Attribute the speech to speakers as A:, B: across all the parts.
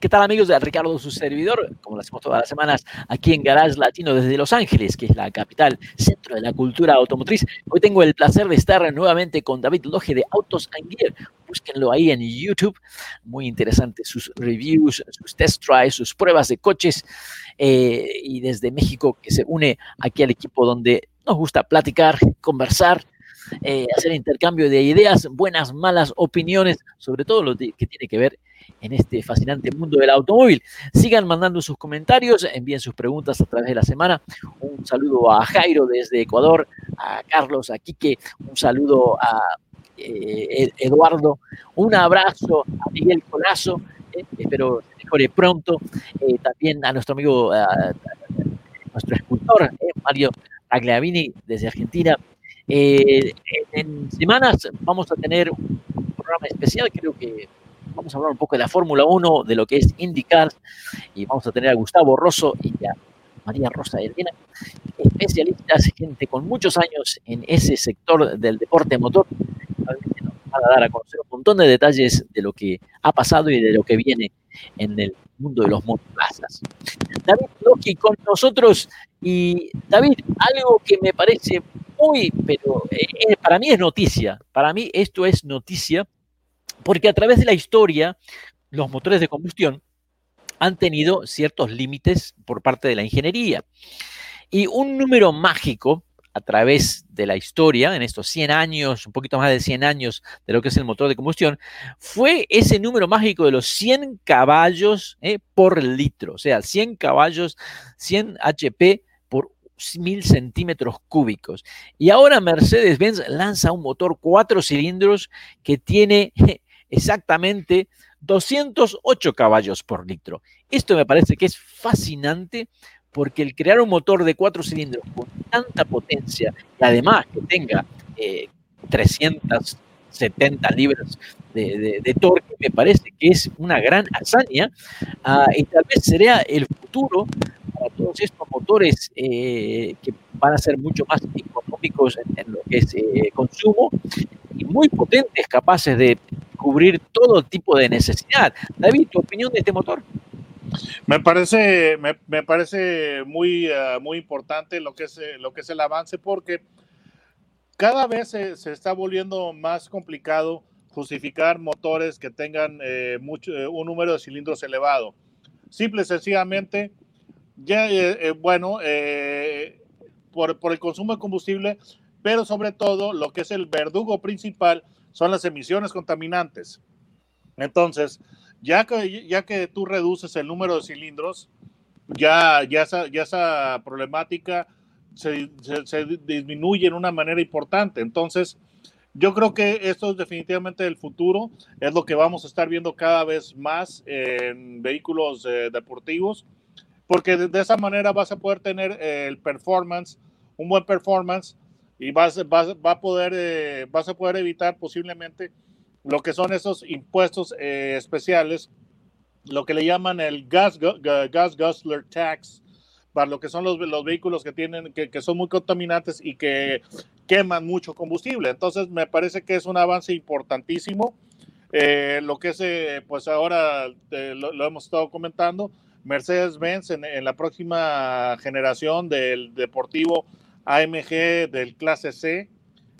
A: ¿Qué tal amigos de Ricardo, su servidor? Como lo hacemos todas las semanas aquí en Garage Latino desde Los Ángeles, que es la capital, centro de la cultura automotriz. Hoy tengo el placer de estar nuevamente con David Loge de Autos and Gear. Búsquenlo ahí en YouTube. Muy interesante sus reviews, sus test drives, sus pruebas de coches. Eh, y desde México que se une aquí al equipo donde nos gusta platicar, conversar, eh, hacer intercambio de ideas, buenas, malas opiniones, sobre todo lo que tiene que ver en este fascinante mundo del automóvil. Sigan mandando sus comentarios, envíen sus preguntas a través de la semana. Un saludo a Jairo desde Ecuador, a Carlos, a Quique, un saludo a eh, Eduardo, un abrazo a Miguel Colazo, eh, espero se mejore pronto. Eh, también a nuestro amigo, nuestro escultor, Mario Agliavini desde Argentina. en semanas vamos a tener un programa especial, creo que vamos a hablar un poco de la Fórmula 1, de lo que es IndyCar, y vamos a tener a Gustavo Rosso y a María Rosa Elena, especialistas, gente con muchos años en ese sector del deporte motor, nos van a dar a conocer un montón de detalles de lo que ha pasado y de lo que viene en el mundo de los monoplazas. David Loki con nosotros y David, algo que me parece muy, pero eh, para mí es noticia, para mí esto es noticia porque a través de la historia, los motores de combustión han tenido ciertos límites por parte de la ingeniería. Y un número mágico a través de la historia, en estos 100 años, un poquito más de 100 años de lo que es el motor de combustión, fue ese número mágico de los 100 caballos eh, por litro, o sea, 100 caballos, 100 HP mil centímetros cúbicos. Y ahora Mercedes-Benz lanza un motor cuatro cilindros que tiene exactamente 208 caballos por litro. Esto me parece que es fascinante porque el crear un motor de cuatro cilindros con tanta potencia y además que tenga 370 eh, libras de, torque, me parece que es una gran hazaña ah, y tal vez sería el futuro todos estos motores eh, que van a ser mucho más económicos en, lo que es eh, consumo y muy potentes, capaces de cubrir todo tipo de necesidad. David, ¿tu opinión de este motor?
B: Me parece, me, parece muy, eh, muy importante lo que, es, eh, lo que es el avance porque cada vez se, está volviendo más complicado justificar motores que tengan eh, mucho, un número de cilindros elevado. Simple y sencillamente, ya, bueno, por, por el consumo de combustible, pero sobre todo lo que es el verdugo principal son las emisiones contaminantes. Entonces, ya que, ya que tú reduces el número de cilindros, ya, ya, esa, ya esa problemática se, disminuye en una manera importante. Entonces, yo creo que esto es definitivamente el futuro, es lo que vamos a estar viendo cada vez más en vehículos eh, deportivos, porque de, esa manera vas a poder tener el performance, un buen performance y vas, vas, va a poder, eh, vas a poder evitar posiblemente lo que son esos impuestos eh, especiales, lo que le llaman el gas, gas guzzler tax, para lo que son los, los vehículos que tienen, que, que, son muy contaminantes y que queman mucho combustible. Entonces, me parece que es un avance importantísimo. Eh, lo que es, pues ahora lo, lo, hemos estado comentando, Mercedes-Benz en, la próxima generación del deportivo AMG del clase C,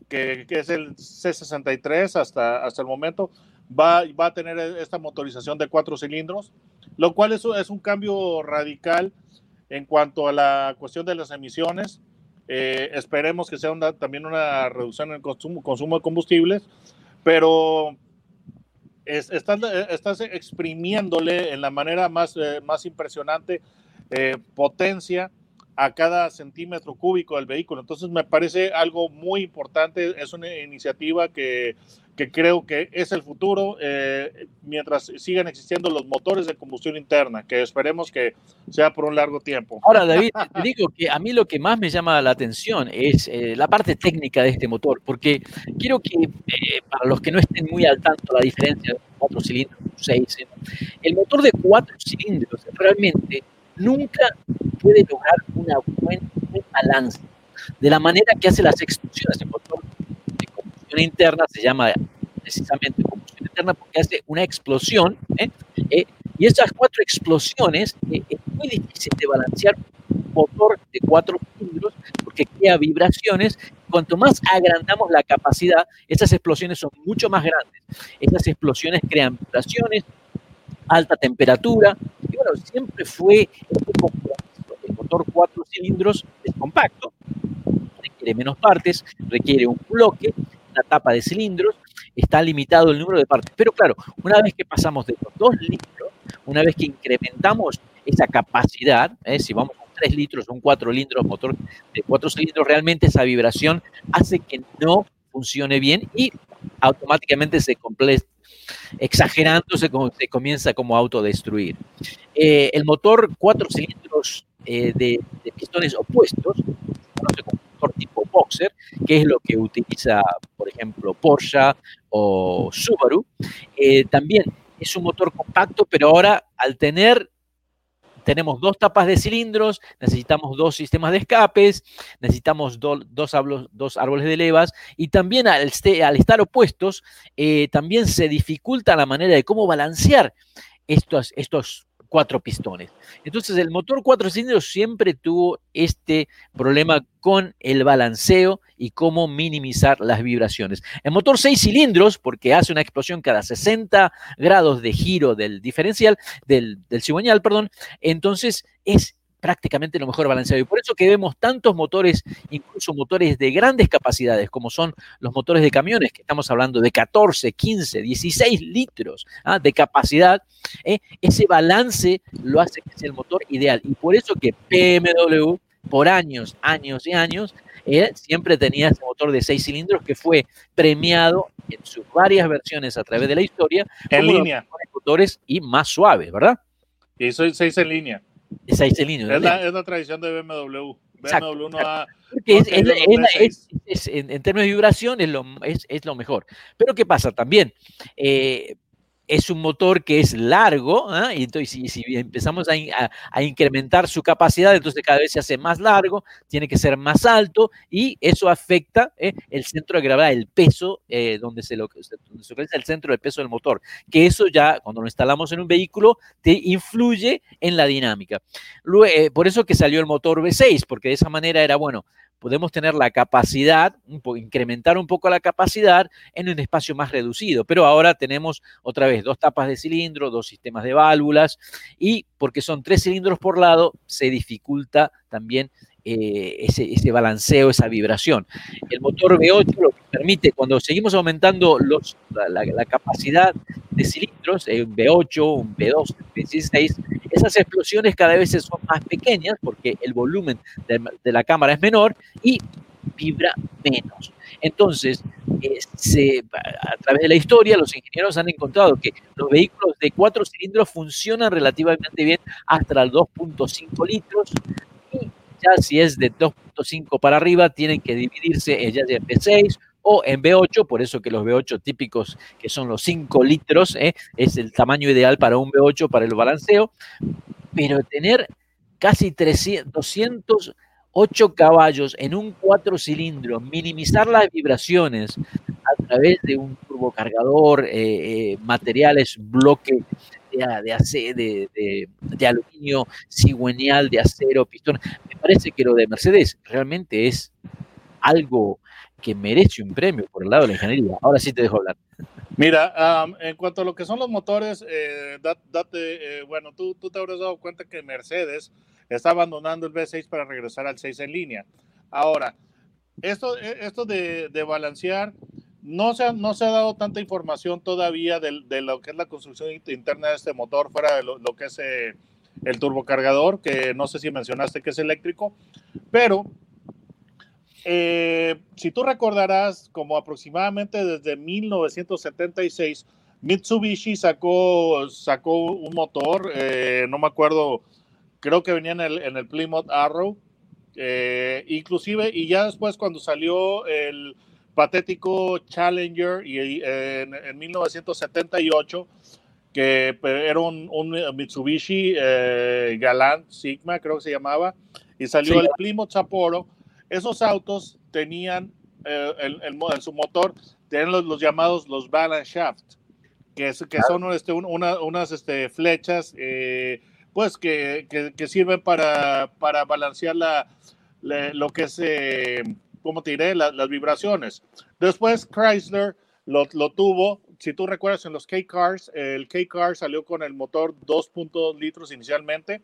B: que, es el C63 hasta, hasta el momento, va, va a tener esta motorización de cuatro cilindros, lo cual es, es un cambio radical en cuanto a la cuestión de las emisiones. Eh, esperemos que sea también una reducción en el consumo, consumo de combustibles, pero estás, estás, exprimiéndole en la manera más, eh, más impresionante eh, potencia a cada centímetro cúbico del vehículo. Entonces me parece algo muy importante, es una iniciativa que, que creo que es el futuro eh, mientras sigan existiendo los motores de combustión interna, que esperemos que sea por un largo tiempo.
A: Ahora, David, te digo que a mí lo que más me llama la atención es eh, la parte técnica de este motor, porque quiero que, eh, para los que no estén muy al tanto la diferencia de cuatro cilindros, seis, el motor de cuatro cilindros realmente nunca puede lograr una buen, buen balance. De la manera que hace las explosiones, el motor de combustión interna se llama precisamente combustión interna porque hace una explosión, ¿eh? Eh, y esas cuatro explosiones eh, es muy difícil de balancear un motor de cuatro cilindros porque crea vibraciones. Cuanto más agrandamos la capacidad, esas explosiones son mucho más grandes. Esas explosiones crean vibraciones, alta temperatura, y bueno, siempre fue el motor cuatro cilindros es compacto, requiere menos partes, requiere un bloque, una tapa de cilindros, está limitado el número de partes. Pero claro, una vez que pasamos de los 2 litros, una vez que incrementamos esa capacidad, ¿eh? si vamos un 3 litros o un 4 litros, motor de 4 cilindros, realmente esa vibración hace que no funcione bien y automáticamente se complete exagerando se, comienza como a autodestruir. Eh, el motor 4 cilindros eh, de, pistones opuestos, se como motor tipo boxer, que es lo que utiliza, por ejemplo, Porsche o Subaru. Eh, también es un motor compacto, pero ahora al tener tenemos dos tapas de cilindros, necesitamos dos sistemas de escapes, necesitamos do, dos, dos, árboles de levas y también al, este, estar opuestos, eh, también se dificulta la manera de cómo balancear estos, estos cuatro pistones. Entonces el motor cuatro cilindros siempre tuvo este problema con el balanceo y cómo minimizar las vibraciones. El motor seis cilindros, porque hace una explosión cada 60 grados de giro del diferencial, del, del cigüeñal, perdón, entonces es prácticamente lo mejor balanceado. Y por eso que vemos tantos motores, incluso motores de grandes capacidades, como son los motores de camiones, que estamos hablando de 14, 15, 16 litros ¿ah? de capacidad, ¿eh? ese balance lo hace que sea el motor ideal. Y por eso que BMW, por años, años y años, eh, siempre tenía ese motor de 6 cilindros que fue premiado en sus varias versiones a través de la historia.
B: En línea.
A: Los motores y más suaves, ¿verdad?
B: Y soy 6 en línea.
A: Es, es,
B: la, es la tradición de BMW. BMW no ha,
A: es, es, es, en, en, términos de vibración es lo, es, lo mejor. Pero ¿qué pasa? También eh, es un motor que es largo, ¿eh? y entonces si, empezamos a, incrementar su capacidad, entonces cada vez se hace más largo, tiene que ser más alto, y eso afecta ¿eh? el centro de gravedad, el peso, eh, donde, se lo, se localiza el centro del peso del motor, que eso ya cuando lo instalamos en un vehículo te influye en la dinámica. Luego, por eso que salió el motor V6, porque de esa manera era, bueno, podemos tener la capacidad, incrementar un poco la capacidad en un espacio más reducido. Pero ahora tenemos otra vez dos tapas de cilindro, dos sistemas de válvulas y porque son tres cilindros por lado, se dificulta también eh, ese, balanceo, esa vibración. El motor V8 lo que permite, cuando seguimos aumentando los, la, la, la, capacidad de cilindros, eh, un V8, un V2, un V16, esas explosiones cada vez son más pequeñas porque el volumen de, de la cámara es menor y vibra menos. Entonces, eh, a través de la historia, los ingenieros han encontrado que los vehículos de cuatro cilindros funcionan relativamente bien hasta los 2.5 litros y ya si es de 2.5 para arriba, tienen que dividirse en ya en V6 o en V8, por eso que los V8 típicos, que son los 5 litros, ¿eh? es el tamaño ideal para un V8 para el balanceo, pero tener casi 300, 200 8 caballos en un 4 cilindros, minimizar las vibraciones a través de un turbocargador, eh, eh, materiales, bloque de, de, de, de, aluminio cigüeñal, de acero, pistón. Me parece que lo de Mercedes realmente es algo que merece un premio por el lado de la ingeniería. Ahora sí te dejo hablar.
B: Mira, um, en cuanto a lo que son los motores, eh, date, eh, bueno, tú, tú te habrás dado cuenta que Mercedes está abandonando el V6 para regresar al 6 en línea. Ahora, esto, esto de, de balancear, no se, ha, no se ha dado tanta información todavía de, de, lo que es la construcción interna de este motor, fuera de lo, lo que es eh, el turbocargador, que no sé si mencionaste que es eléctrico, pero eh, si tú recordarás, como aproximadamente desde 1976, Mitsubishi sacó, sacó un motor, eh, no me acuerdo, creo que venía en el, en el Plymouth Arrow, eh, inclusive, y ya después cuando salió el patético Challenger y, en, 1978, que era un, Mitsubishi Galant Sigma, creo que se llamaba, y salió el Plymouth Sapporo, esos autos tenían eh, el, el, su motor, tenían los, llamados los balance shaft, que, que son este, unas este, flechas eh, pues que, que, sirven para, para balancear la, lo que es, eh, ¿cómo te diré? las vibraciones. Después Chrysler lo, lo, tuvo, si tú recuerdas en los K-Cars, el K-Car salió con el motor 2.2 litros inicialmente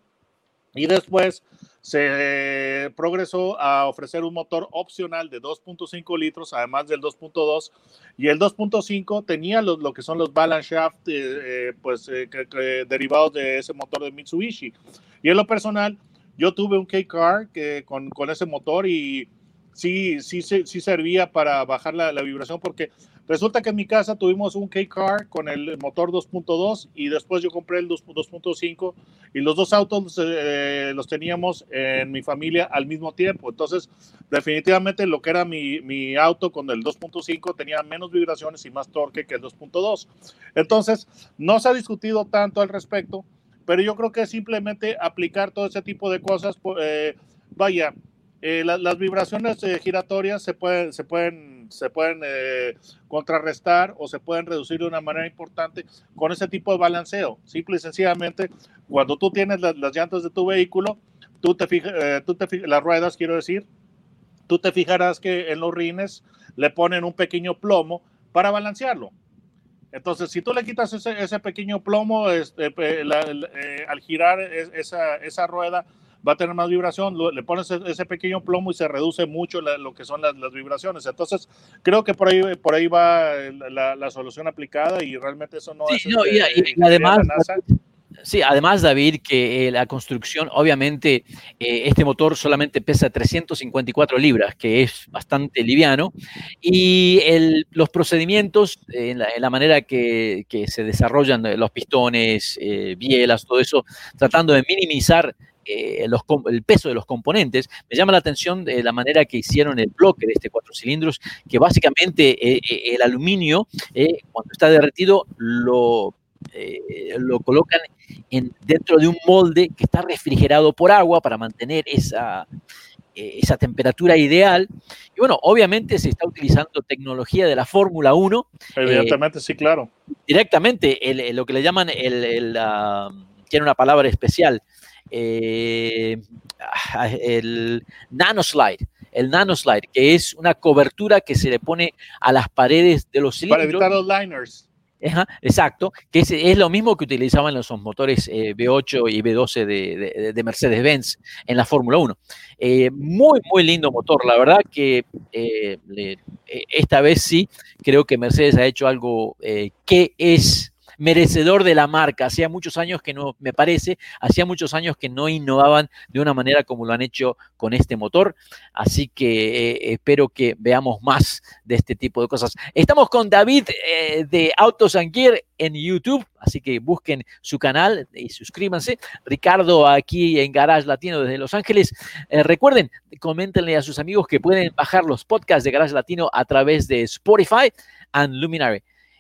B: y después se progresó a ofrecer un motor opcional de 2.5 litros, además del 2.2, y el 2.5 tenía lo que son los balance shaft, eh, eh, pues eh, derivados de ese motor de Mitsubishi. Y en lo personal, yo tuve un K-Car que, con, con, ese motor y sí, sí, sí, sí servía para bajar la, la vibración porque Resulta que en mi casa tuvimos un K-Car con el motor 2.2 y después yo compré el 2.5 y los dos autos eh, los teníamos en mi familia al mismo tiempo. Entonces, definitivamente lo que era mi, mi auto con el 2.5 tenía menos vibraciones y más torque que el 2.2. Entonces, no se ha discutido tanto al respecto, pero yo creo que simplemente aplicar todo ese tipo de cosas, eh, vaya, eh, las vibraciones giratorias se pueden, se pueden se pueden eh, contrarrestar o se pueden reducir de una manera importante con ese tipo de balanceo. Simple y sencillamente, cuando tú tienes las, llantas de tu vehículo, tú te, fijas, eh, tú te las ruedas, quiero decir, tú te fijarás que en los rines le ponen un pequeño plomo para balancearlo. Entonces, si tú le quitas ese, pequeño plomo este, eh, al girar esa rueda, va a tener más vibración, le pones e-, ese pequeño plomo y se reduce mucho lo que son las, vibraciones. Entonces, creo que por ahí, por ahí va la, solución aplicada y realmente eso no es...
A: No, y,
B: este,
A: además... Sí, además, David, que eh, la construcción, obviamente, eh, este motor solamente pesa 354 libras, que es bastante liviano, y los procedimientos, eh, en, la, manera que, que, se desarrollan los pistones, bielas, todo eso, tratando de minimizar eh, el peso de los componentes, me llama la atención de la manera que hicieron el bloque de este cuatro cilindros, que básicamente eh, eh, el aluminio, cuando está derretido, lo, lo colocan en, dentro de un molde que está refrigerado por agua para mantener esa, esa temperatura ideal. Y bueno, obviamente se está utilizando tecnología de la Fórmula 1.
B: Evidentemente, sí, claro.
A: Directamente, lo que le llaman el, tiene una palabra especial, eh, ah, el nanoslide, el nanoslide, que es una cobertura que se le pone a las paredes de los cilindros.
B: Para evitar los liners.
A: exacto, que es, lo mismo que utilizaban los motores eh, V8 y V12 de, Mercedes-Benz en la Fórmula 1. Eh, muy, muy lindo motor, la verdad que esta vez sí creo que Mercedes ha hecho algo que es merecedor de la marca. Hacía muchos años que no, me parece, hacía muchos años que no innovaban de una manera como lo han hecho con este motor. Así que eh, espero que veamos más de este tipo de cosas. Estamos con David eh, de Autos and en YouTube, así que busquen su canal y suscríbanse. Ricardo aquí en Garage Latino desde Los Ángeles. Eh, recuerden, coméntenle a sus amigos que pueden bajar los podcasts de Garage Latino a través de Spotify and Luminary.